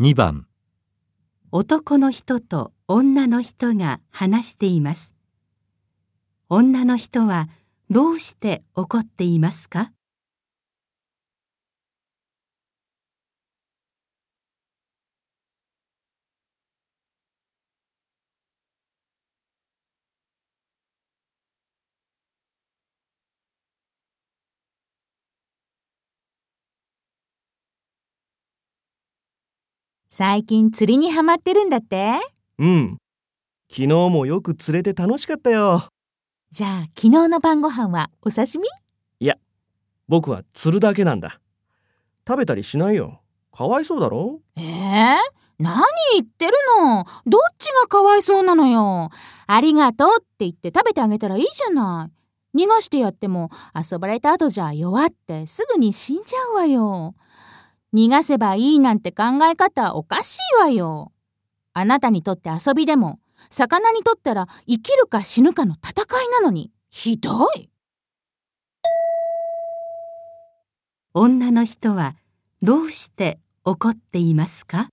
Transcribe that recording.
2番男の人と女の人が話しています。女の人はどうして怒っていますか？最近釣りにハマってるんだって？うん。昨日もよく釣れて楽しかったよ。じゃあ昨日の晩ご飯はお刺身？僕は釣るだけなんだ。食べたりしないよ。かわいそうだろ？えー、何言ってるの？どっちがかわいそうなのよありがとうって言って食べてあげたらいいじゃない逃がしてやっても遊ばれた後じゃ弱ってすぐに死んじゃうわよ逃がせばいいなんて考え方おかしいわよ。あなたにとって遊びでも魚にとったら生きるか死ぬかの戦いなのにひどい。女の人はどうして怒っていますか？